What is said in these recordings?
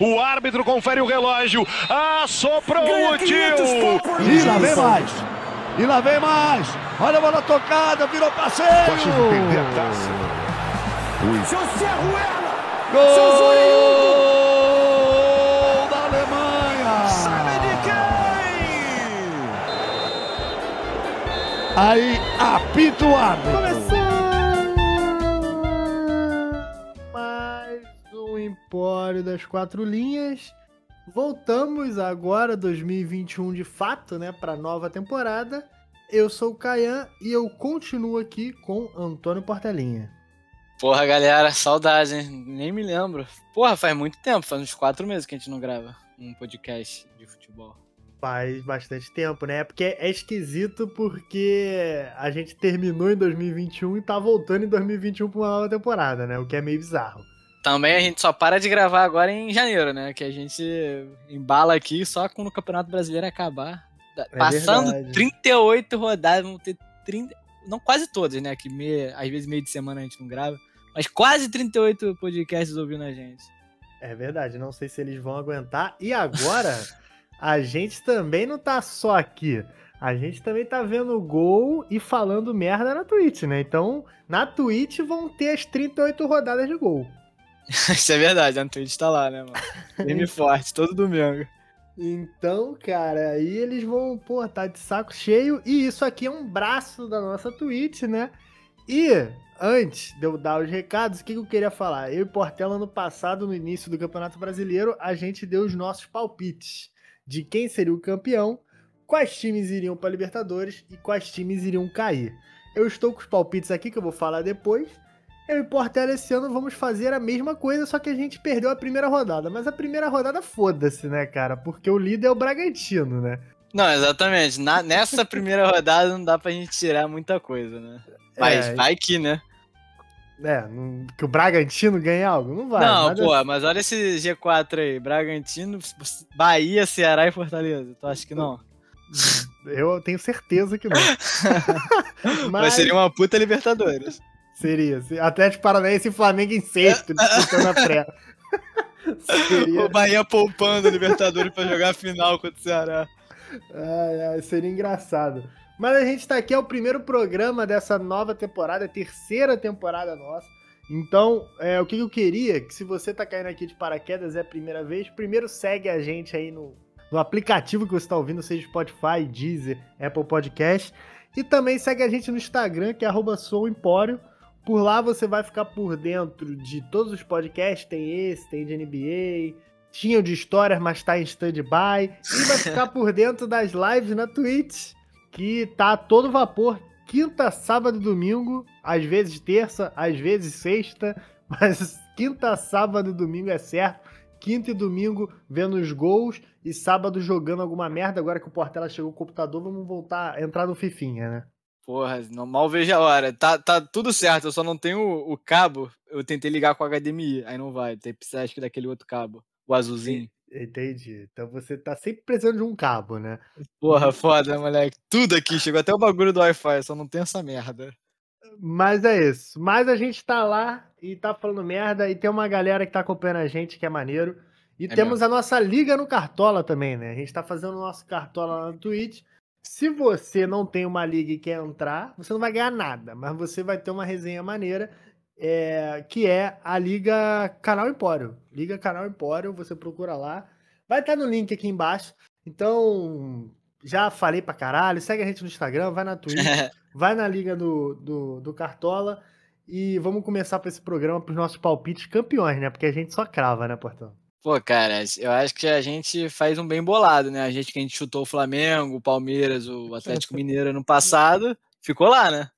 O árbitro confere o relógio. Assoprou o tio. E lá vem mais. E lá vem mais. Olha a bola tocada, virou passeio. Pode perder a taça. Gol da Alemanha. Sabe de quem? Aí apita o árbitro. Empório das Quatro Linhas. Voltamos agora, 2021 de fato, né, para nova temporada. Eu sou o Caian e eu continuo aqui com Antônio Portelinha. Porra, galera, saudade, hein? Nem me lembro. Porra, faz muito tempo, faz uns quatro meses que a gente não grava um podcast de futebol. Faz bastante tempo, né? Porque é esquisito porque a gente terminou em 2021 e tá voltando em 2021 pra uma nova temporada, né? O que é meio bizarro. Também a gente só para de gravar agora em janeiro, né? Que a gente embala aqui só quando o Campeonato Brasileiro acabar. Passando verdade. 38 rodadas, vamos ter 30. Não quase todas, né? Que meia, às vezes meio de semana a gente não grava. Mas quase 38 podcasts ouvindo a gente. É verdade, não sei se eles vão aguentar. E agora, a gente também não tá só aqui. A gente também tá vendo gol e falando merda na Twitch, né? Então, na Twitch vão ter as 38 rodadas de gol. Isso é verdade, a Twitch tá lá, né, mano? Firme e forte, todo domingo. Então, cara, aí eles vão, pô, tá de saco cheio. E isso aqui é um braço da nossa Twitch, né? E antes de eu dar os recados, o que eu queria falar? Eu e Portela, ano passado, no início do Campeonato Brasileiro, a gente deu os nossos palpites de quem seria o campeão, quais times iriam para Libertadores e quais times iriam cair. Eu estou com os palpites aqui que eu vou falar depois. Eu e Portela esse ano vamos fazer a mesma coisa, só que a gente perdeu a primeira rodada. Mas a primeira rodada foda-se, né, cara? Porque o líder é o Bragantino, né? Não, exatamente. Na- nessa primeira rodada não dá pra gente tirar muita coisa, né? Mas É, vai que, né? É, não- que o Bragantino ganhe algo? Não vai. não, pô, mas olha esse G4 aí. Bragantino, Bahia, Ceará e Fortaleza. Tu acha que não? Eu tenho certeza que não. Mas, mas seria uma puta Libertadores. Seria. se- Atlético Paranaense e Flamengo em sexto, disputando a pré. seria, O Bahia poupando a Libertadores pra jogar a final contra o Ceará. ai, ai, seria engraçado. Mas a gente tá aqui, é o primeiro programa dessa nova temporada, a terceira temporada nossa. Então, é, o que eu queria, que se você tá caindo aqui de paraquedas é a primeira vez, primeiro segue a gente aí no, no aplicativo que você tá ouvindo, seja Spotify, Deezer, Apple Podcast. E também segue a gente no Instagram, que é arroba souempório. Por lá você vai ficar por dentro de todos os podcasts, tem esse, tem de NBA, tinha o de histórias, mas tá em stand-by. E vai ficar por dentro das lives na Twitch, que tá a todo vapor, quinta, sábado e domingo, às vezes terça, às vezes sexta, mas quinta, sábado e domingo é certo. Quinta e domingo vendo os gols e sábado jogando alguma merda. Agora que o Portela chegou o computador, vamos voltar a entrar no Fifinha, né? Porra, não, mal vejo a hora. Tá, tá tudo certo, eu só não tenho o, o cabo. Eu tentei ligar com o HDMI, aí não vai. Tem que precisar acho que daquele outro cabo, o azulzinho. Entendi. Então você tá sempre precisando de um cabo, né? Porra, foda, moleque. Tudo aqui, chegou até o bagulho do Wi-Fi, só não tem essa merda. Mas é isso. Mas a gente tá lá e tá falando merda e tem uma galera que tá acompanhando a gente que é maneiro. E temos a nossa liga no Cartola também, né? A gente tá fazendo o nosso Cartola lá no Twitch. Se você não tem uma liga e quer entrar, você não vai ganhar nada, mas você vai ter uma resenha maneira, é, que é a Liga Canal Empório. Liga Canal Empório, você procura lá. Vai estar no link aqui embaixo. Então, já falei pra caralho. Segue a gente no Instagram, vai na Twitch vai na liga do, do, do Cartola e vamos começar para esse programa para os nossos palpites campeões, né? Porque a gente só crava, né, Portão? Pô, cara, eu acho que a gente faz um bem bolado, né? A gente que a gente chutou o Flamengo, o Palmeiras, o Atlético Mineiro no passado, ficou lá, né?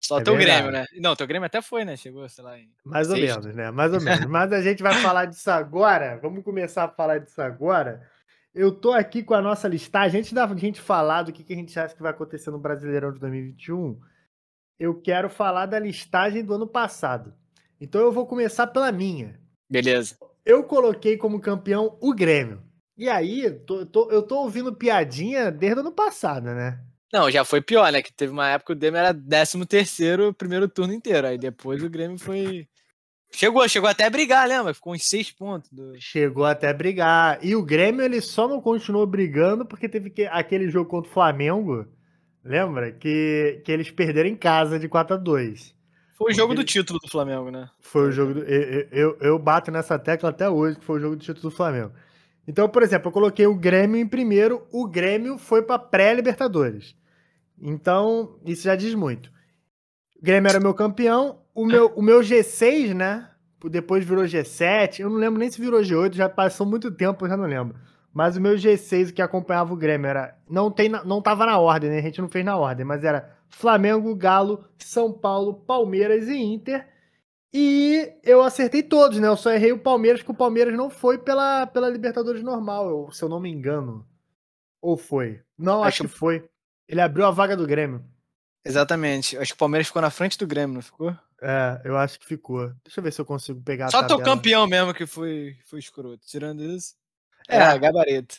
Só É teu Grêmio, verdade. né? Não, teu Grêmio até foi, né? Chegou, sei lá. Em... Mais ou Sexto. menos, né? Mais ou menos. Mas a gente vai falar disso agora. Vamos começar a falar disso agora. Eu tô aqui com a nossa listagem. Antes da gente falar do que, que a gente acha que vai acontecer no Brasileirão de 2021, eu quero falar da listagem do ano passado. Então eu vou começar pela minha. Beleza. Eu coloquei como campeão o Grêmio. E aí, tô- tô- eu tô ouvindo piadinha desde o ano passado, né? Não, já foi pior, né? Que teve uma época que o Grêmio era 13 terceiro primeiro turno inteiro. Aí depois o Grêmio foi Chegou, chegou até a brigar, lembra? Ficou em seis pontos. Do... Chegou até a brigar. E o Grêmio, ele só não continuou brigando porque teve que, aquele jogo contra o Flamengo, lembra? Que, que eles perderam em casa de 4 a 2 Foi o jogo do título do Flamengo, né? Foi o jogo do, eu, eu, eu bato nessa tecla até hoje que foi o jogo do título do Flamengo. Então, por exemplo, eu coloquei o Grêmio em primeiro, o Grêmio foi para pré-Libertadores. Então, isso já diz muito. O Grêmio era meu campeão, o meu, o meu G6, né? Depois virou G7, eu não lembro nem se virou G8, já passou muito tempo, eu já não lembro. Mas o meu G6 que acompanhava o Grêmio era. Não, tem, não tava na ordem, né? A gente não fez na ordem, mas era Flamengo, Galo, São Paulo, Palmeiras e Inter. E eu acertei todos, né? Eu só errei o Palmeiras, que o Palmeiras não foi pela, pela Libertadores normal, se eu não me engano. Ou foi? Não, acho, acho que foi. Ele abriu a vaga do Grêmio. Exatamente. Acho que o Palmeiras ficou na frente do Grêmio, não ficou? É, eu acho que ficou. Deixa eu ver se eu consigo pegar Só teu campeão mesmo que foi, foi escroto. Tirando isso. É, é gabarito.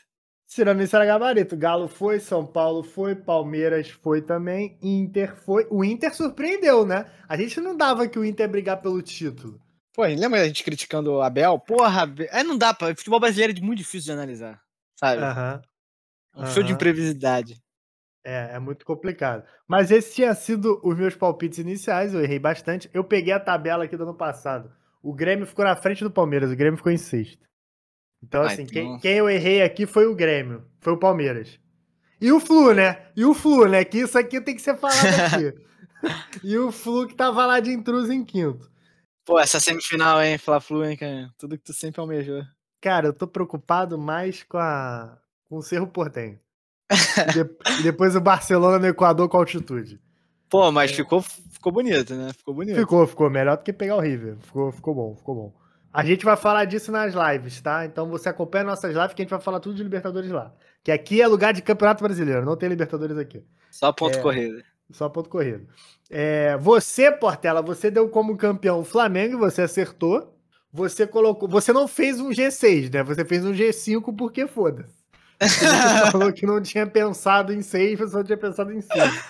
Tirando era gabarito. Galo foi, São Paulo foi, Palmeiras foi também, Inter foi. O Inter surpreendeu, né? A gente não dava que o Inter brigar pelo título. Pô, lembra a gente criticando o Abel? Porra, é, não dá pra. Futebol brasileiro é muito difícil de analisar, sabe? Aham. Uhum. Um show de imprevisibilidade. É, é muito complicado. Mas esse tinha sido os meus palpites iniciais, eu errei bastante. Eu peguei a tabela aqui do ano passado. O Grêmio ficou na frente do Palmeiras, o Grêmio ficou em sexto. Então, assim. Quem, quem, eu errei aqui foi o Grêmio, foi o Palmeiras. E o Flu, né? E o Flu, né? Que isso aqui tem que ser falado aqui. e o Flu que tava lá de intruso em quinto. Pô, essa semifinal, hein? Fla-Flu, hein, cara? Tudo que tu sempre almejou. Cara, eu tô preocupado mais com a com o Cerro Portenho e, de, depois o Barcelona no Equador com altitude. Pô, mas ficou, ficou bonito, né? Ficou bonito. Ficou, ficou melhor do que pegar o River. Ficou, ficou bom, ficou bom. A gente vai falar disso nas lives, tá? Então você acompanha nossas lives que a gente vai falar tudo de Libertadores lá. Que aqui é lugar de Campeonato Brasileiro, não tem Libertadores aqui. Só ponto é, corrido. Só ponto corrido. É, você, Portela, você deu como campeão o Flamengo e você acertou. Você colocou. Você não fez um G6, né? Você fez um G5 porque foda-se. Você falou que não tinha pensado em seis, você só tinha pensado em seis.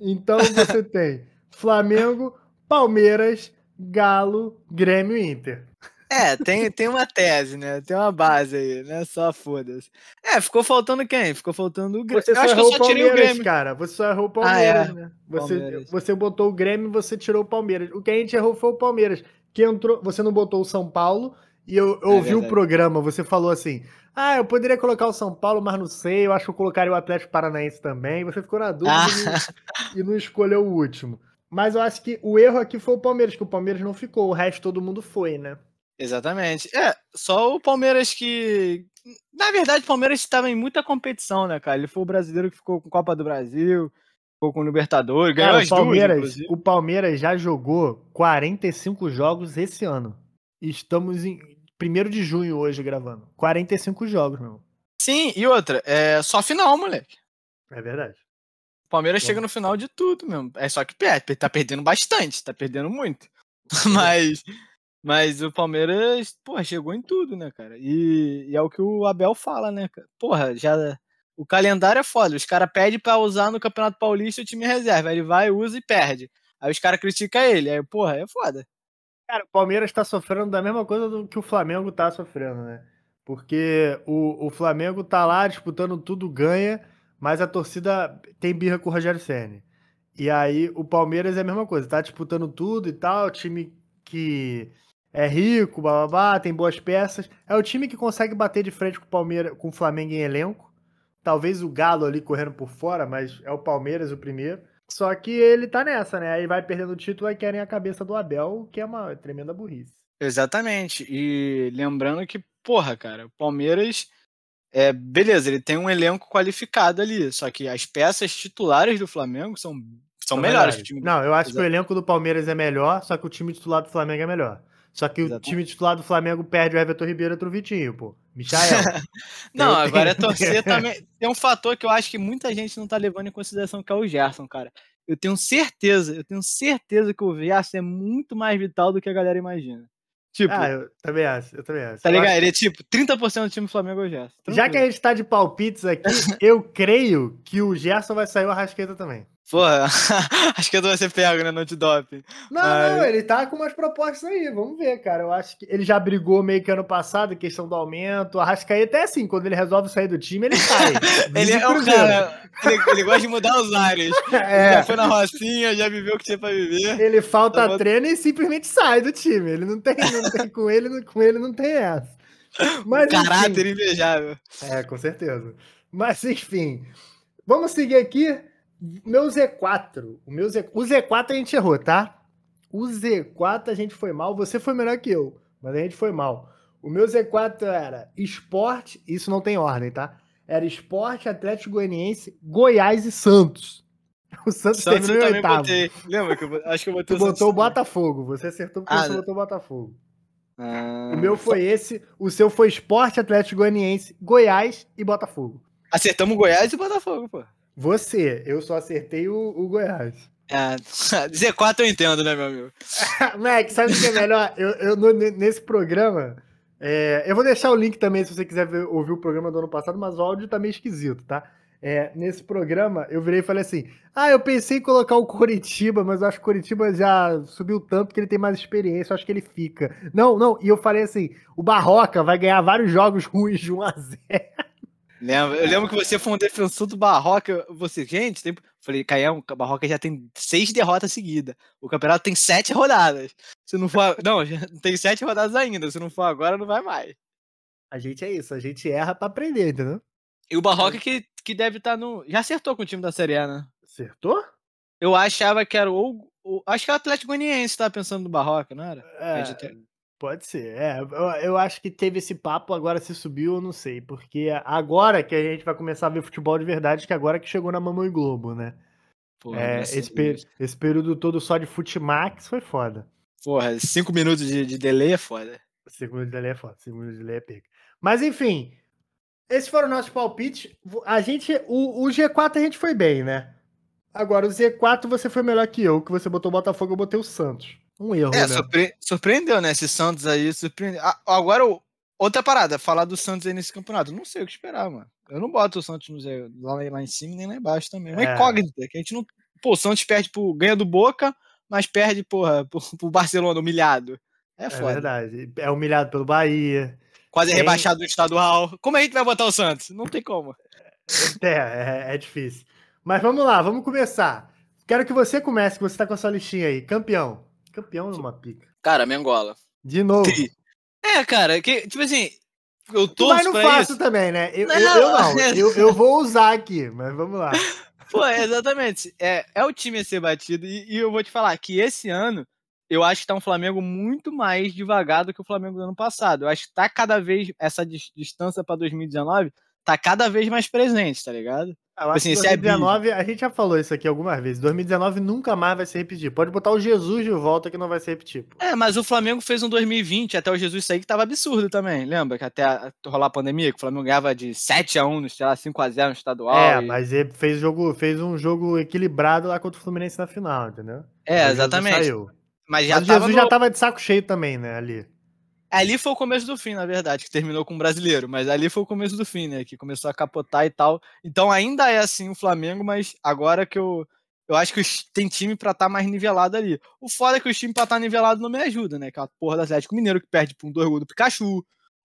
Então você tem Flamengo, Palmeiras, Galo, Grêmio e Inter. É, tem, tem uma tese, né? Tem uma base aí, né? Só foda-se. É, ficou faltando quem? Ficou faltando o Grêmio. Você eu acho que eu só tirei o Grêmio. cara. Você só errou o Palmeiras, ah, é. né? Você, você botou o Grêmio e você tirou o Palmeiras. O que a gente errou foi o Palmeiras. Que entrou, você não botou o São Paulo e eu, eu é ouvi o programa, você falou assim: ah, eu poderia colocar o São Paulo, mas não sei. Eu acho que eu colocaria o Atlético Paranaense também. Você ficou na dúvida ah. e, não, escolheu o último. Mas eu acho que o erro aqui foi o Palmeiras, que o Palmeiras não ficou, o resto todo mundo foi, né? Exatamente. É, só o Palmeiras que. Na verdade, o Palmeiras estava em muita competição, né, cara? Ele foi o brasileiro que ficou com Copa do Brasil, ficou com o Libertadores, ganhou cara, as o Palmeiras, duas, O Palmeiras já jogou 45 jogos esse ano. Estamos em 1 de junho hoje gravando. 45 jogos, meu. Sim, e outra, é só final, moleque. É verdade. O Palmeiras Bom. chega no final de tudo mesmo. É só que perde. Tá perdendo bastante, tá perdendo muito. mas, mas o Palmeiras, porra, chegou em tudo, né, cara? E, e, é o que o Abel fala, né, cara? Porra, já. O calendário é foda. Os caras pedem pra usar no Campeonato Paulista o time reserva. Ele vai, usa e perde. Aí os caras criticam ele. Aí, porra, é foda. Cara, o Palmeiras está sofrendo da mesma coisa do que o Flamengo está sofrendo, né? Porque o, o Flamengo tá lá disputando tudo, ganha, mas a torcida tem birra com o Rogério Senna. E aí o Palmeiras é a mesma coisa, tá disputando tudo e tal, time que é rico, bababá, tem boas peças. É o time que consegue bater de frente com o Palmeiras, com o Flamengo em elenco. Talvez o Galo ali correndo por fora, mas é o Palmeiras o primeiro. Só que ele tá nessa, né? Aí vai perdendo o título e querem a cabeça do Abel, que é uma tremenda burrice. Exatamente. E lembrando que, porra, cara, o Palmeiras. É, beleza, ele tem um elenco qualificado ali, só que as peças titulares do Flamengo são, são, são melhores. Que o time Não, eu acho Exato. que o elenco do Palmeiras é melhor, só que o time titular do Flamengo é melhor. Só que Exatamente. o time titular do Flamengo perde o Everton Ribeiro e o Vitinho, pô. Michael. não, agora é torcer também. Tem um fator que eu acho que muita gente não tá levando em consideração, que é o Gerson, cara. Eu tenho certeza, eu tenho certeza que o Gerson é muito mais vital do que a galera imagina. Tipo, ah, eu também acho, eu também acho. Tá ligado? Ele é tipo 30% do time do Flamengo é o Gerson. Já que a gente tá de palpites aqui, eu creio que o Gerson vai sair o Arrasqueta também. Porra, acho que eu vai ser pego, né, no antidoping. Não, Mas... não, ele tá com umas propostas aí, vamos ver, cara. Eu acho que ele já brigou meio que ano passado, questão do aumento. A Rascaeta é assim, quando ele resolve sair do time, ele sai. ele é um cara, ele, ele, gosta de mudar os ares. É. Já foi na Rocinha, já viveu o que tinha pra viver. Ele falta tá treino e simplesmente sai do time. Ele não tem, não tem com ele, com ele não tem essa. Mas, Caráter enfim, invejável. É, com certeza. Mas enfim, vamos seguir aqui. Meu Z4. O, meu Z... o Z4 a gente errou, tá? O Z4 a gente foi mal. Você foi melhor que eu, mas a gente foi mal. O meu Z4 era esporte, isso não tem ordem, tá? Era esporte, Atlético Goianiense, Goiás e Santos. O Santos, Santos terminou em oitavo. Botei. Lembra que eu acho que eu botei tu o botou o Botafogo. Você acertou porque ah, você botou o Botafogo. Ah, o meu foi esse. O seu foi esporte, Atlético Goianiense, Goiás e Botafogo. Acertamos Goiás e Botafogo, pô. Você, eu só acertei o, o Goiás. É, Z4 eu entendo, né, meu amigo? Mac, sabe o que é melhor? Eu, eu nesse programa, é, eu vou deixar o link também se você quiser ver, ouvir o programa do ano passado, mas o áudio tá meio esquisito, tá? É, nesse programa, eu virei e falei assim: Ah, eu pensei em colocar o Coritiba, mas eu acho que o Coritiba já subiu tanto que ele tem mais experiência, eu acho que ele fica. Não, não, e eu falei assim: o Barroca vai ganhar vários jogos ruins de 1x0. Lembro, eu lembro que você foi um defensor do Barroca. Você, gente, tem... falei, Caião, o Barroca já tem seis derrotas seguidas. O campeonato tem sete rodadas. Se não for. Não, tem sete rodadas ainda. Se não for agora, não vai mais. A gente é isso, a gente erra pra aprender, entendeu? E o Barroca que, que deve estar tá no. Já acertou com o time da Série A, né? Acertou? Eu achava que era o. o acho que o Atlético Goianiense tava pensando no Barroca, não era? É, Pode ser, é. Eu, eu, acho que teve esse papo, agora se subiu, eu não sei. Porque agora que a gente vai começar a ver futebol de verdade, que agora que chegou na Mamãe Globo, né? Porra, é, esse, per, esse, período todo só de Futimax foi foda. Porra, cinco minutos de, de delay é foda. Cinco minutos de delay é foda, cinco minutos de delay é pega. Mas enfim, esses foram nossos palpites. A gente, o, o G4 a gente foi bem, né? Agora, o Z4 você foi melhor que eu, que você botou o Botafogo, eu botei o Santos. Um erro, é, né? surpre... surpreendeu, né? Esse Santos aí surpreendeu. Agora, outra parada, falar do Santos aí nesse campeonato. Não sei o que esperar, mano. Eu não boto o Santos no lá, lá em cima nem lá embaixo também. Uma é. incógnita, que a gente não. Pô, o Santos perde pro. ganha do Boca, mas perde, porra, pro, pro Barcelona, humilhado. É, é foda. É verdade. É humilhado pelo Bahia. Quase tem... rebaixado do estadual. Como a gente vai botar o Santos? Não tem como. É, é, é difícil. Mas vamos lá, vamos começar. Quero que você comece, que você tá com a sua listinha aí. Campeão. Campeão numa pica. Cara, Mengola. De novo. É, cara, que, tipo assim, eu tô. Mas não faço isso. também, né? Eu não, eu, eu não. Eu, eu, vou usar aqui, mas vamos lá. Pô, exatamente. É, é o time a ser batido. E, e, eu vou te falar que esse ano eu acho que tá um Flamengo muito mais devagar do que o Flamengo do ano passado. Eu acho que tá cada vez. Essa distância para 2019 tá cada vez mais presente, tá ligado? Eu assim, acho que 2019, é a gente já falou isso aqui algumas vezes. 2019 nunca mais vai se repetir. Pode botar o Jesus de volta que não vai se repetir. Pô. É, mas o Flamengo fez um 2020 até o Jesus sair que tava absurdo também. Lembra que até rolar a pandemia, que o Flamengo ganhava de 7 a 1 no, sei lá, 5 a 0 no estadual. É, e... mas ele fez, jogo, fez um jogo equilibrado lá contra o Fluminense na final, entendeu? É, exatamente. Mas, já mas o Jesus no... já tava de saco cheio também, né, ali. Ali foi o começo do fim, na verdade, que terminou com o brasileiro, mas ali foi o começo do fim, né? Que começou a capotar e tal. Então ainda é assim o Flamengo, mas agora que eu. Eu acho que tem time pra estar tá mais nivelado ali. O foda é que o time pra estar tá nivelado não me ajuda, né? Aquela porra do Atlético Mineiro que perde por um dois gols do Pikachu.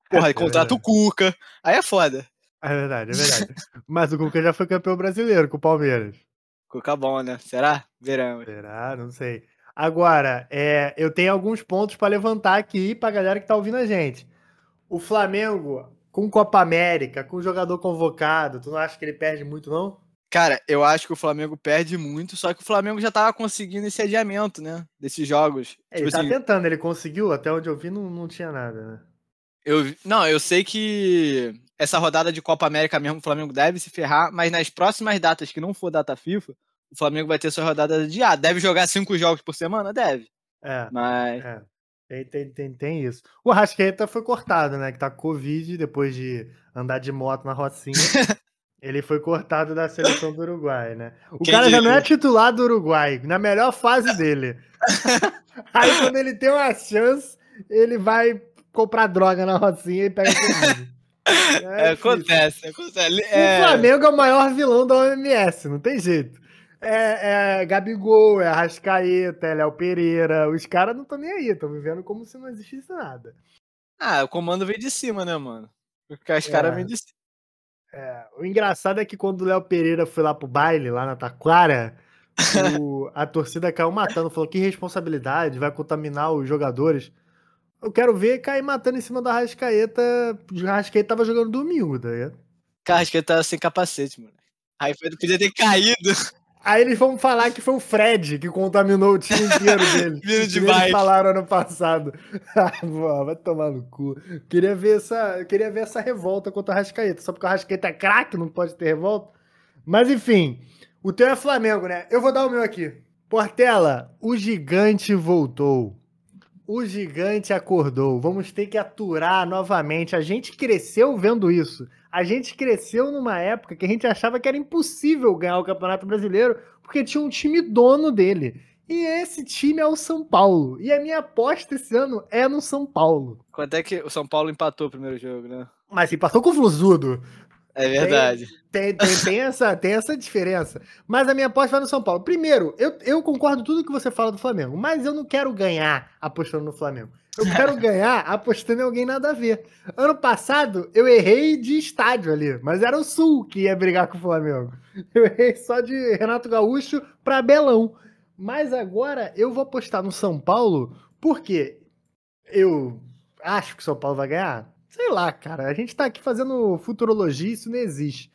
Porra, é, contrata é o Cuca. Aí é foda. É verdade, é verdade. mas o Cuca já foi campeão brasileiro com o Palmeiras. Cuca bom, né? Será? Verão. Será? Não sei. Agora, é, eu tenho alguns pontos para levantar aqui para a galera que está ouvindo a gente. O Flamengo, com Copa América, com jogador convocado, tu não acha que ele perde muito, não? Cara, eu acho que o Flamengo perde muito, só que o Flamengo já tava conseguindo esse adiamento, né? Desses jogos. É, tipo ele tá assim, tentando, ele conseguiu, até onde eu vi não, não tinha nada, né? Eu, não, eu sei que essa rodada de Copa América mesmo, o Flamengo deve se ferrar, mas nas próximas datas que não for data FIFA, o Flamengo vai ter sua rodada de ah, deve jogar cinco jogos por semana? Deve. É. Mas. É. Tem, tem, tem, tem isso. O Rasqueta foi cortado, né? Que tá com Covid depois de andar de moto na Rocinha. ele foi cortado da seleção do Uruguai, né? O Quem cara já não é titular do Uruguai, na melhor fase dele. Aí quando ele tem uma chance, ele vai comprar droga na Rocinha e pega Covid. É, é acontece, acontece. É... O Flamengo é o maior vilão da OMS, não tem jeito. É, é Gabigol, é Arrascaeta, é Léo Pereira. Os caras não estão nem aí, estão vivendo como se não existisse nada. Ah, o comando veio de cima, né, mano? Porque os caras É. vêm de cima. É, o engraçado é que quando o Léo Pereira foi lá pro baile, lá na Taquara, o- a torcida caiu matando, falou que responsabilidade, vai contaminar os jogadores. Eu quero ver cair matando em cima da Arrascaeta. O Arrascaeta tava jogando domingo, tá ligado? Carrasqueta tava sem capacete, mano. Aí foi, podia ter caído. Aí eles vão falar que foi o Fred que contaminou o time inteiro dele. Vindo de Que nem eles falaram ano passado. Ah, vai tomar no cu. Queria ver essa, queria ver essa revolta contra o Arrascaeta. Só porque o Arrascaeta é craque, não pode ter revolta. Mas enfim, o teu é Flamengo, né? Eu vou dar o meu aqui. Portela, o gigante voltou. O gigante acordou. Vamos ter que aturar novamente. A gente cresceu vendo isso. A gente cresceu numa época que a gente achava que era impossível ganhar o Campeonato Brasileiro porque tinha um time dono dele. E esse time é o São Paulo. E a minha aposta esse ano é no São Paulo. Quanto é que o São Paulo empatou o primeiro jogo, né? Mas se passou com o Fluzudo. É verdade. Tem, tem, tem, essa, tem essa diferença. Mas a minha aposta vai no São Paulo. Primeiro, eu, eu concordo com tudo que você fala do Flamengo, mas eu não quero ganhar apostando no Flamengo. Eu quero ganhar apostando em alguém nada a ver. Ano passado, eu errei de estádio ali, mas era o Sul que ia brigar com o Flamengo. Eu errei só de Renato Gaúcho pra Belão. Mas agora eu vou apostar no São Paulo, porque eu acho que o São Paulo vai ganhar. Sei lá, cara. A gente tá aqui fazendo futurologia, isso não existe.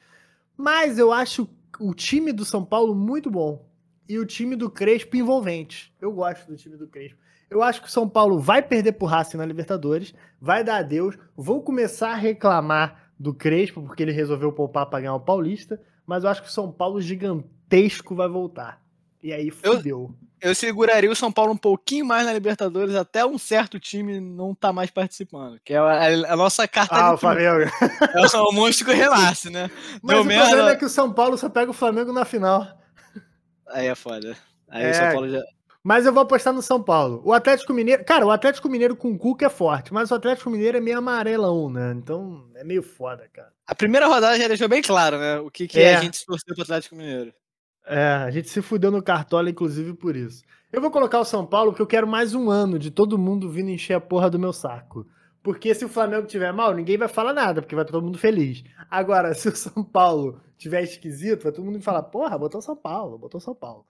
Mas eu acho o time do São Paulo muito bom. E o time do Crespo envolvente. Eu gosto do time do Crespo. Eu acho que o São Paulo vai perder pro Racing na Libertadores, vai dar adeus. Vou começar a reclamar do Crespo, porque ele resolveu poupar pra ganhar o Paulista. Mas eu acho que o São Paulo gigantesco vai voltar. E aí fudeu. Eu seguraria o São Paulo um pouquinho mais na Libertadores até um certo time não tá mais participando. Que é a, a nossa carta Ah, o Flamengo. É o monstro que renasce, né? Mas Deu o merda. problema é que o São Paulo só pega o Flamengo na final. Aí é foda. Aí É. o São Paulo já. Mas eu vou apostar no São Paulo. O Atlético Mineiro. Cara, o Atlético Mineiro com o Cuca é forte, mas o Atlético Mineiro é meio amarelão, né? Então é meio foda, cara. A primeira rodada já deixou bem claro, né? O que, que É. a gente torceu pro Atlético Mineiro. É, a gente se fudeu no Cartola, inclusive, por isso. Eu vou colocar o São Paulo porque eu quero mais um ano de todo mundo vindo encher a porra do meu saco. Porque se o Flamengo tiver mal, ninguém vai falar nada, porque vai todo mundo feliz. Agora, se o São Paulo tiver esquisito, vai todo mundo falar, porra, botou São Paulo, botou São Paulo.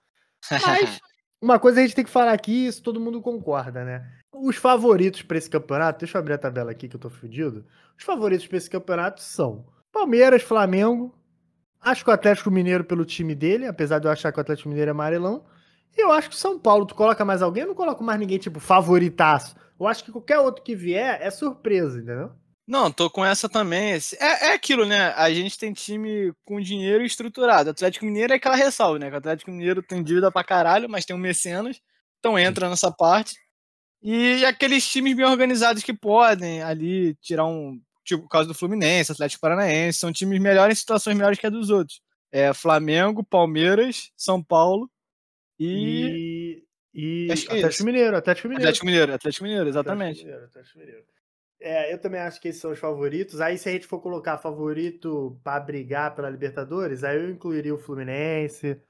Mas uma coisa a gente tem que falar aqui, isso todo mundo concorda, né? Os favoritos pra esse campeonato, deixa eu abrir a tabela aqui que eu tô fudido. Os favoritos pra esse campeonato são Palmeiras, Flamengo. Acho que o Atlético Mineiro pelo time dele, apesar de eu achar que o Atlético Mineiro é amarelão. E eu acho que o São Paulo, tu coloca mais alguém? Eu não coloco mais ninguém, tipo, favoritaço. Eu acho que qualquer outro que vier é surpresa, entendeu? Não, tô com essa também. É, é aquilo, né? A gente tem time com dinheiro estruturado. O Atlético Mineiro é aquela ressalva, né? Que o Atlético Mineiro tem dívida pra caralho, mas tem um mecenas. Então entra nessa parte. E aqueles times bem organizados que podem ali tirar um. Tipo, por causa do Fluminense, Atlético Paranaense, são times melhores em situações melhores que a dos outros. É Flamengo, Palmeiras, São Paulo e. E. E. É Atlético. Mineiro, Atlético Mineiro. Atlético Mineiro, Atlético Mineiro, exatamente. Atlético Mineiro, Atlético Mineiro. É, eu também acho que esses são os favoritos. Aí, se a gente for colocar favorito pra brigar pela Libertadores, aí eu incluiria o Fluminense,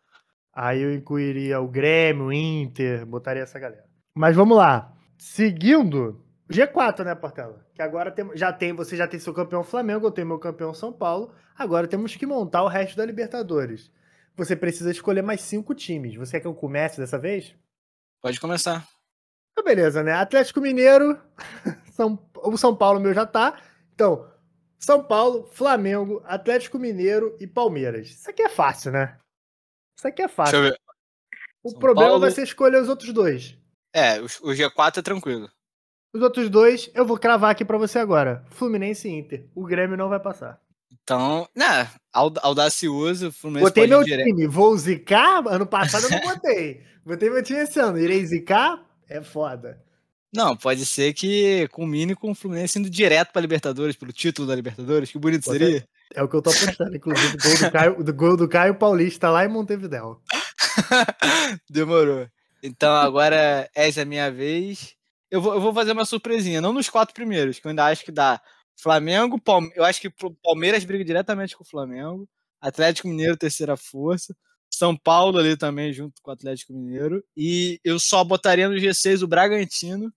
aí eu incluiria o Grêmio, o Inter, botaria essa galera. Mas vamos lá. Seguindo, G4, né, Portela? Que agora tem, já tem, você já tem seu campeão Flamengo, eu tenho meu campeão São Paulo. Agora temos que montar o resto da Libertadores. Você precisa escolher mais cinco times. Você quer que eu comece dessa vez? Pode começar. Então, beleza, né? Atlético Mineiro, São, o São Paulo meu já tá. Então, São Paulo, Flamengo, Atlético Mineiro e Palmeiras. Isso aqui é fácil, né? Isso aqui é Deixa fácil. eu ver. O São problema Paulo- vai ser escolher os outros dois. É, o, o G4 é tranquilo. Os outros dois, eu vou cravar aqui pra você agora. Fluminense e Inter. O Grêmio não vai passar. Então, né, aud- audacioso, Fluminense Botei meu direto. time. Vou zicar? Ano passado eu não botei. Botei meu time esse ano. Irei zicar? É foda. Não, pode ser que combine com o Fluminense indo direto pra Libertadores, pelo título da Libertadores, que bonito seria. É o que eu tô apostando, inclusive. o Gol do Caio, do gol do Caio Paulista lá em Montevidéu. Demorou. Então agora essa é a minha vez. Eu vou, eu vou fazer uma surpresinha, não nos quatro primeiros, que eu ainda acho que dá. Flamengo, Palme... eu acho que Palmeiras briga diretamente com o Flamengo. Atlético Mineiro, terceira força. São Paulo ali também, junto com o Atlético Mineiro. E eu só botaria no G6 o Bragantino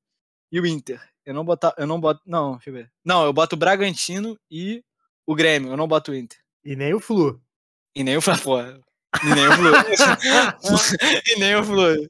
e o Inter. Eu não botar, eu não boto, não, deixa eu ver. Não, eu boto o Bragantino e o Grêmio, eu não boto o Inter. E nem o Flu. E nem o Fla, E nem o Flu. e nem o Flu.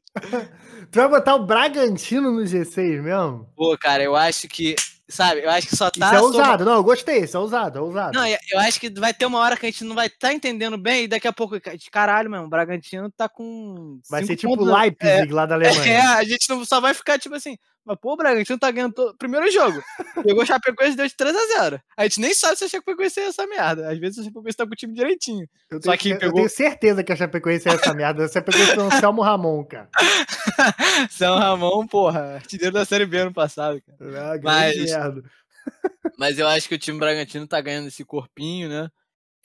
Tu vai botar o Bragantino no G6 mesmo? Pô, cara, eu acho que Sabe? Eu acho que só tá. Isso é ousado, não, eu gostei, isso é ousado, é ousado. Não, eu acho que vai ter uma hora que a gente não vai estar tá entendendo bem e daqui a pouco, de caralho, mesmo, o Bragantino tá com. Vai ser tipo o Leipzig é, lá da Alemanha. É, a gente não, só vai ficar tipo assim, mas pô, Bragantino tá ganhando todo... primeiro jogo. Pegou o Chapecoense e deu de 3x0. A gente nem sabe se a Chapecoense é essa merda. Às vezes a Chapecoense tá com o time direitinho. Eu tenho, só que pegou... eu tenho certeza que a Chapecoense é essa merda. A Chapecoense é o Selmo Ramon, cara. Selmo Ramon, porra, artilheiro da Série B ano passado, cara. Ah, mas... merda. Mas eu acho que o time Bragantino tá ganhando esse corpinho, né?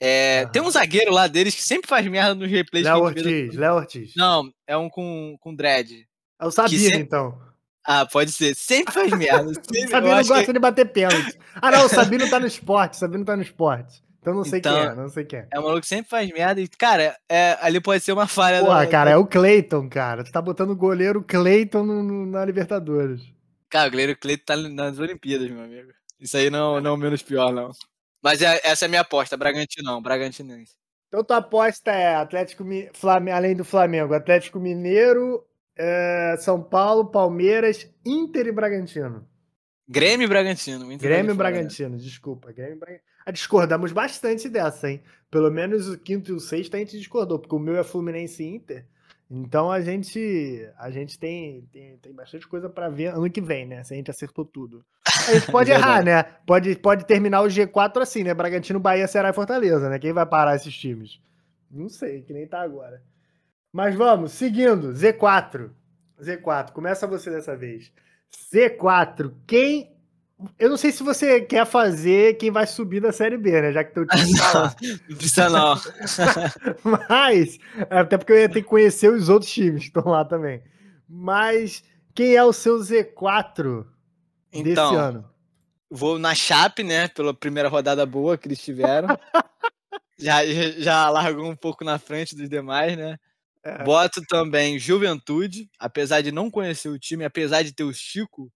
É, uhum. Tem um zagueiro lá deles que sempre faz merda nos replays. Léo Ortiz, Léo Ortiz. Não, é um com, com dread. É o Sabino, sempre... então. Ah, pode ser. Sempre faz merda. Sempre... Sabino gosta que... de bater pênalti. Ah, não, o Sabino tá no esporte. Sabino tá no esporte. Então não sei então, quem é, não sei quem é. É um maluco que sempre faz merda e, cara, é, ali pode ser uma falha. Porra, da... cara, é o Cleiton, cara. Tu tá botando o goleiro Cleiton na Libertadores. Cara, o goleiro Cleiton tá nas Olimpíadas, meu amigo. Isso aí não, não é o menos pior, não. Mas é, essa é a minha aposta, Bragantino, Bragantinense. Então tua aposta é Atlético Flamengo, além do Flamengo, Atlético Mineiro, é, São Paulo, Palmeiras, Inter e Bragantino. Grêmio e Bragantino. Grêmio e Bragantino, desculpa. Grêmio e Bragantino. Ah, discordamos bastante dessa, hein? Pelo menos o quinto e o sexto a gente discordou, porque o meu é Fluminense e Inter. Então a gente a gente tem, tem, tem bastante coisa para ver ano que vem, né? Se a gente acertou tudo. A gente pode errar, né? Pode, pode terminar o G4 assim, né? Bragantino, Bahia, Ceará e Fortaleza, né? Quem vai parar esses times? Não sei, que nem tá agora. Mas vamos, seguindo, Z4. Z4, começa você dessa vez. Z4, quem eu não sei se você quer fazer quem vai subir da Série B, né? Já que teu time tá lá. Não precisa não. Mas, até porque eu ia ter que conhecer os outros times que estão lá também. Mas, quem é o seu Z4 então, desse ano? Vou na Chape, né? Pela primeira rodada boa que eles tiveram. já, já largou um pouco na frente dos demais, né? É. Boto também Juventude, apesar de não conhecer o time, apesar de ter o Chico,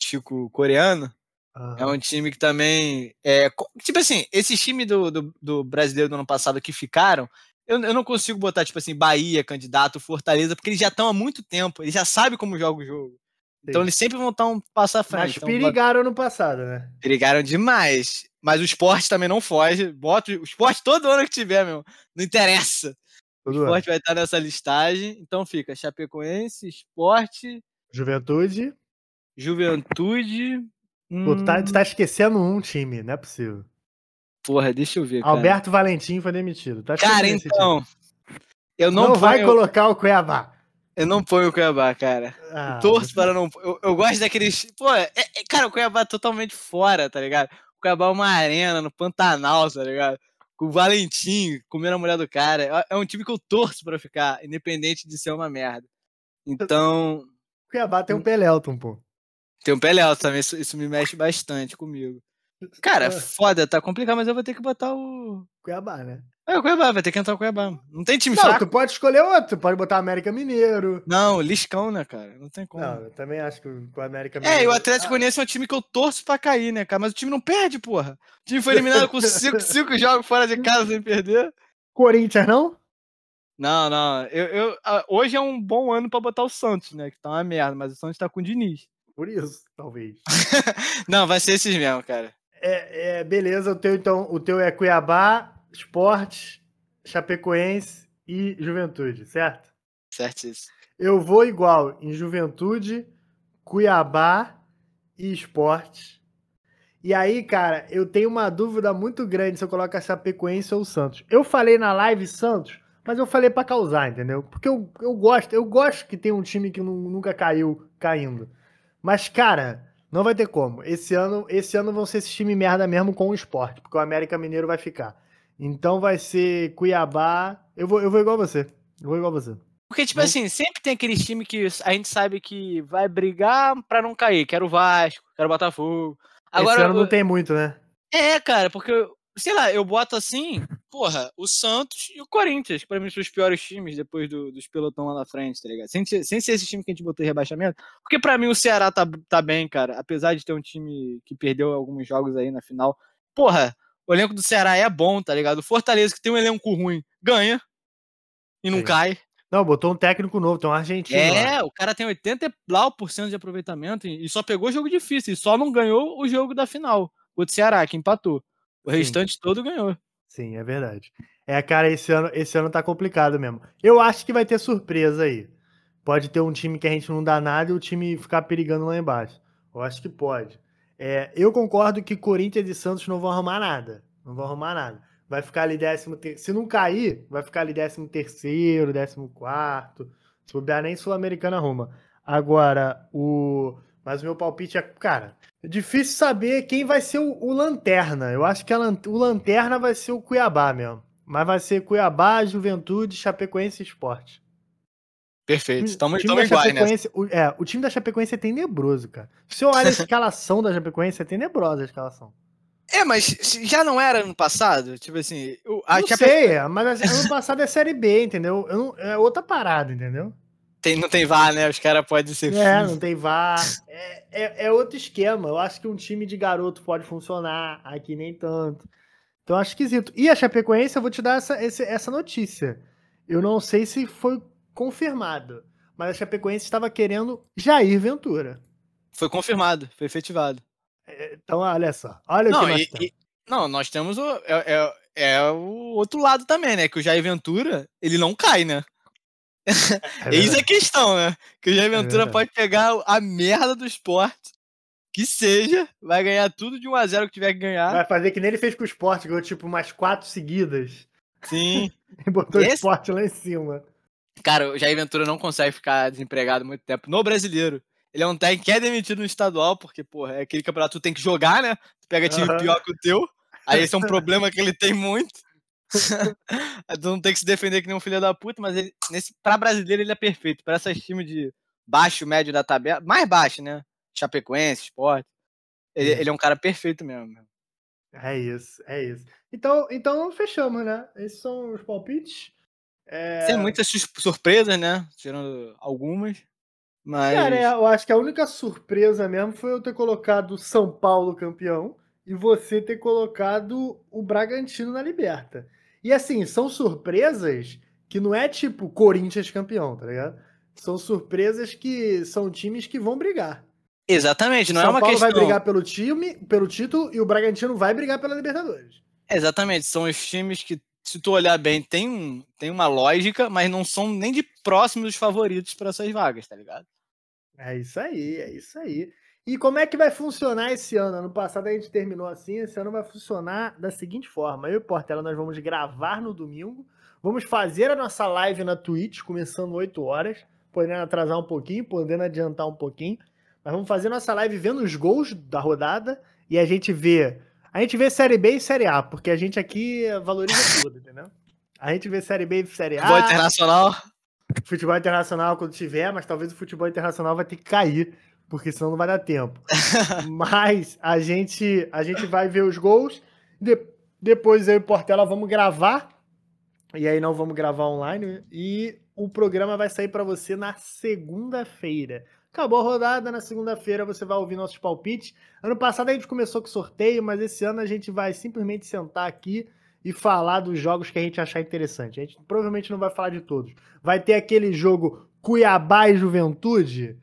Chico coreano. Uhum. É um time que também. É, tipo assim, esse time do, do, do, brasileiro do ano passado que ficaram, eu, eu não consigo botar, tipo assim, Bahia, candidato, Fortaleza, porque eles já estão há muito tempo, eles já sabem como joga o jogo. Então eles sempre vão estar um passo à frente. Mas então, perigaram no passado, né? Perigaram demais. Mas o esporte também não foge. Bota o esporte todo ano que tiver, meu. Não interessa. Todo o esporte ano. vai estar nessa listagem. Então fica Chapecoense, esporte. Juventude. Juventude. Pô, tu, tá, tu tá hum. esquecendo um time, não é possível. Porra, deixa eu ver. Cara. Alberto Valentim foi demitido. Tá cara, então. Eu não, não ponho... vai colocar o Cuiabá. Eu não ponho o Cuiabá, cara. Ah, torço para não. Eu, eu, gosto daqueles. Pô, é, é, cara, o Cuiabá é totalmente fora, tá ligado? O Cuiabá é uma arena no Pantanal, tá ligado? Com o Valentim comendo a mulher do cara. É, é um time que eu torço para ficar, independente de ser uma merda. Então. O Cuiabá tem um Pelelton, pô. Tem um Pelé também, isso, isso me mexe bastante comigo. Cara, foda, tá complicado, mas eu vou ter que botar o. Cuiabá, né? É, o Cuiabá, vai ter que entrar o Cuiabá. Não tem time não, fraco. tu pode escolher outro, pode botar América Mineiro. Não, Liscão, né, cara? Não tem como. Não, eu também acho que o América Mineiro. É, e o Atlético Goianiense ah. é um time que eu torço pra cair, né, cara? Mas o time não perde, porra. O time foi eliminado com 5 jogos fora de casa sem perder. Corinthians, não? Não, não. Eu, eu, hoje é um bom ano pra botar o Santos, né? Que tá uma merda, mas o Santos tá com o Diniz. Por isso, talvez. não, vai ser esses mesmo, cara. É, é, beleza, o teu então, o teu é Cuiabá, Esporte, Chapecoense e Juventude, certo? Certíssimo. Eu vou igual em Juventude, Cuiabá e Esporte. E aí, cara, eu tenho uma dúvida muito grande se eu coloco a Chapecoense ou o Santos. Eu falei na live Santos, mas eu falei para causar, entendeu? Porque eu, eu gosto, eu gosto que tem um time que nunca caiu caindo. Mas, cara, não vai ter como. Esse ano, esse ano vão ser esse time merda mesmo com o esporte, porque o América Mineiro vai ficar. Então vai ser Cuiabá. Eu vou, eu vou igual você. Eu vou igual você. Porque, tipo assim, sempre tem aqueles times que a gente sabe que vai brigar pra não cair. Quero o Vasco, quero o Botafogo. Agora, Esse ano não tem muito, né? É, cara, porque, sei lá, eu boto assim, porra, o Santos e o Corinthians, que pra mim são os piores times depois do, dos pelotão lá na frente, tá ligado? Sem, sem ser esse time que a gente botou em rebaixamento. Porque pra mim o Ceará tá, tá bem, cara. Apesar de ter um time que perdeu alguns jogos aí na final. Porra, o elenco do Ceará é bom, tá ligado? O Fortaleza, que tem um elenco ruim, ganha e não Sim. cai. Não, botou um técnico novo, tem um argentino. É, lá. o cara tem 80 lá por cento de aproveitamento e só pegou jogo difícil, e só não ganhou o jogo da final. O Ceará, que empatou. O Sim. restante todo ganhou. Sim, é verdade. É, cara, esse ano, esse ano tá complicado mesmo. Eu acho que vai ter surpresa aí. Pode ter um time que a gente não dá nada e o time ficar perigando lá embaixo. Eu acho que pode. É, eu concordo que Corinthians e Santos não vão arrumar nada. Não vão arrumar nada. Vai ficar ali décimo ter... Se não cair, vai ficar ali décimo terceiro, décimo quarto. Se bobear, nem Sul-Americana arruma. Agora, o. Mas o meu palpite é, cara, é difícil saber quem vai ser o, o Lanterna. Eu acho que lan... o Lanterna vai ser o Cuiabá mesmo. Mas vai ser Cuiabá, Juventude, Chapecoense e Esporte. Perfeito. Estamos iguais, né? O, é, o time da Chapecoense é tenebroso, cara. Se você olha a escalação da Chapecoense, é tenebrosa a escalação. É, mas já não era ano passado? Tipo assim. A não Chapecoense... sei, mas ano passado é Série B, entendeu? Não, é outra parada, entendeu? Tem, não tem VAR, né? Os caras podem ser. É, não tem VAR. É, é, é, outro esquema. Eu acho que um time de garoto pode funcionar, aqui nem tanto. Então acho esquisito. E a Chapecoense, eu vou te dar essa, essa notícia. Eu não sei se foi confirmado, mas a Chapecoense estava querendo Jair Ventura. Foi confirmado, foi efetivado. É, então, olha só. Olha não, o que nós e, temos. E, não, nós temos o. É, é, é, o outro lado também, né? Que o Jair Ventura, ele não cai, né? É Eis a questão, né? Que o Jair é Ventura é pode pegar a merda do esporte, que seja, vai ganhar tudo de 1x0 que tiver que ganhar. Vai fazer que nem ele fez com o esporte, ganhou tipo umas quatro seguidas. Sim. e botou Esse... o esporte lá em cima. Cara, o Jair Ventura não consegue ficar desempregado muito tempo no brasileiro. Ele é um técnico que é demitido no estadual, porque, porra, é aquele campeonato que tu tem que jogar, né? Tu pega time uhum. pior que o teu. Aí esse é um problema que ele tem muito. tu não tem que se defender que nem um filho da puta, mas ele, nesse, pra brasileiro ele é perfeito. Para esses times de baixo, médio da tabela, mais baixo, né? Chapecoense, Sport. Ele, ele, é um cara perfeito mesmo. É isso, é isso. Então, então fechamos, né? Esses são os palpites. É... Sem muitas surpresas, né? Tirando algumas. Mas... Cara, é, eu acho que a única surpresa mesmo foi eu ter colocado São Paulo campeão e você ter colocado o Bragantino na Liberta. E assim, são surpresas que não é tipo Corinthians campeão, tá ligado? São surpresas que são times que vão brigar. Exatamente, não São é uma Paulo questão. vai brigar pelo time, pelo título e o Bragantino vai brigar pela Libertadores. Exatamente, são os times que se tu olhar bem, tem, um, tem uma lógica, mas não são nem de próximos favoritos para essas vagas, tá ligado? É isso aí, é isso aí. E como é que vai funcionar esse ano? Ano passado a gente terminou assim, esse ano vai funcionar da seguinte forma. Eu e Portela nós vamos gravar no domingo, vamos fazer a nossa live na Twitch, começando 8 horas, podendo atrasar um pouquinho, podendo adiantar um pouquinho. Mas vamos fazer nossa live vendo os gols da rodada e a gente vê a gente vê Série B e Série A, porque a gente aqui valoriza tudo, entendeu? A gente vê Série B e Série A. Futebol internacional. Futebol internacional quando tiver, mas talvez o futebol internacional vai ter que cair, porque senão não vai dar tempo. mas a gente, a gente vai ver os gols, de, depois eu e Portela vamos gravar, e aí não vamos gravar online, e o programa vai sair para você na segunda-feira. Acabou a rodada, na segunda-feira você vai ouvir nossos palpites. Ano passado a gente começou com sorteio, mas esse ano a gente vai simplesmente sentar aqui e falar dos jogos que a gente achar interessante. A gente provavelmente não vai falar de todos. Vai ter aquele jogo Cuiabá e Juventude,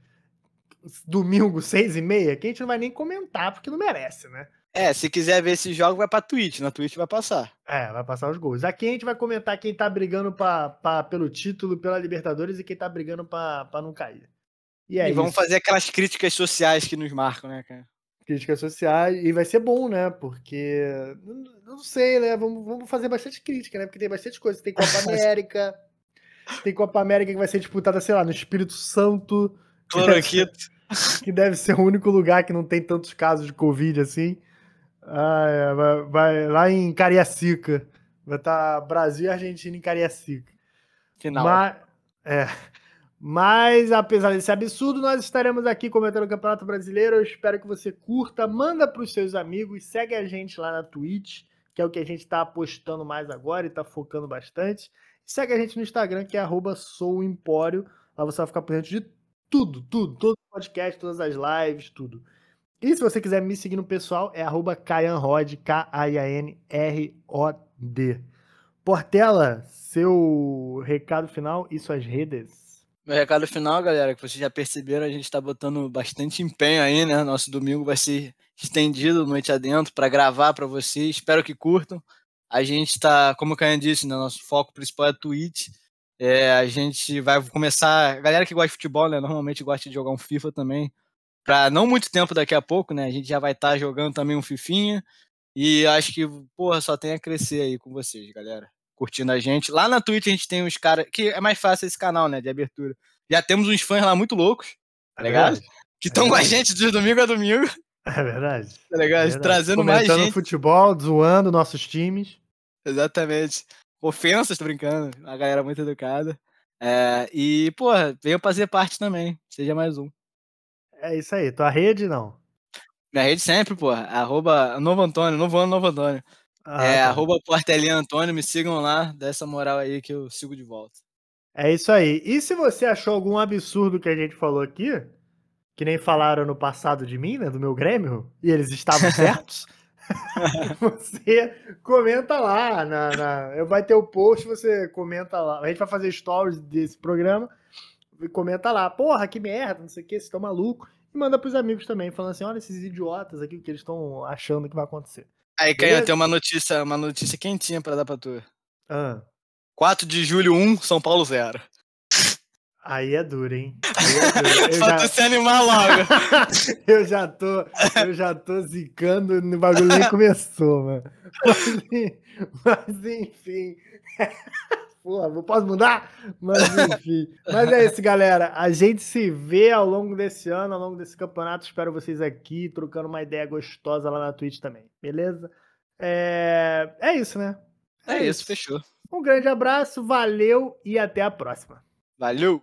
domingo, seis e meia, que a gente não vai nem comentar, porque não merece, né? É, se quiser ver esse jogo, vai pra Twitch. Na Twitch vai passar. É, vai passar os gols. Aqui a gente vai comentar quem tá brigando pra, pra pelo título, pela Libertadores e quem tá brigando pra, pra não cair. E, é e vamos fazer aquelas críticas sociais que nos marcam, né, cara? Críticas sociais, e vai ser bom, né? Porque. Não sei, né? Vamos, vamos fazer bastante crítica, né? Porque tem bastante coisa. Tem Copa América. tem Copa América que vai ser disputada, sei lá, no Espírito Santo. Cloroquito. Que deve ser o único lugar que não tem tantos casos de Covid assim. Ah, é, vai, vai, lá em Cariacica. Vai estar tá Brasil e Argentina em Cariacica. Final. Mas, é. Mas, apesar desse absurdo, nós estaremos aqui comentando o Campeonato Brasileiro. Eu espero que você curta, manda para os seus amigos, segue a gente lá na Twitch, que é o que a gente está apostando mais agora e está focando bastante. Segue a gente no Instagram, que é souempório. Lá você vai ficar por dentro de tudo, tudo, todo o podcast, todas as lives, tudo. E se você quiser me seguir no pessoal, é arroba Kayanrod, K-A-I-A-N-R-O-D. Portela, seu recado final e suas redes. Meu recado final, galera, que vocês já perceberam, a gente está botando bastante empenho aí, né? Nosso domingo vai ser estendido noite adentro para gravar para vocês. Espero que curtam. A gente está, como o Caio disse, né, nosso foco principal é Twitch. É, a gente vai começar. A galera que gosta de futebol, né? Normalmente gosta de jogar um FIFA também. Para não muito tempo daqui a pouco, né? A gente já vai estar tá jogando também um Fifinha. E acho que, porra, só tem a crescer aí com vocês, galera. Curtindo a gente. Lá na Twitch a gente tem uns caras. Que é mais fácil esse canal, né? De abertura. Já temos uns fãs lá muito loucos, tá é ligado? Que estão é com a gente de domingo a domingo. É verdade. Tá ligado? É verdade. Trazendo Comentando mais gente. futebol, zoando nossos times. Exatamente. Ofensas, tô brincando. A galera muito educada. É, e, pô, venha fazer parte também. Seja mais um. É isso aí. Tua rede, não? Minha rede sempre, pô. Arroba Novo Antônio, novo ano, Novo Antônio. Ah, é, tá. arroba Portelinha Antônio, me sigam lá, dá essa moral aí que eu sigo de volta. É isso aí. E se você achou algum absurdo que a gente falou aqui, que nem falaram no passado de mim, né, do meu Grêmio, e eles estavam certos, você comenta lá. Na, na, eu vai ter o post, você comenta lá. A gente vai fazer stories desse programa e comenta lá. Porra, que merda, não sei o que, vocês estão malucos. E manda pros amigos também, falando assim: olha esses idiotas aqui, o que eles estão achando que vai acontecer. Aí, Caio, tem uma notícia, uma notícia quentinha para dar pra tu. Ah. 4 de julho 1, São Paulo 0. Aí é duro, hein? É duro. Eu já... se animar logo. eu já tô, eu já tô zicando, o bagulho nem começou, mano. Mas, mas enfim. Porra, posso mudar? Mas enfim. Mas é isso, galera. A gente se vê ao longo desse ano, ao longo desse campeonato. Espero vocês aqui, trocando uma ideia gostosa lá na Twitch também. Beleza? É, é isso, né? É, é isso, isso, fechou. Um grande abraço, valeu e até a próxima. Valeu!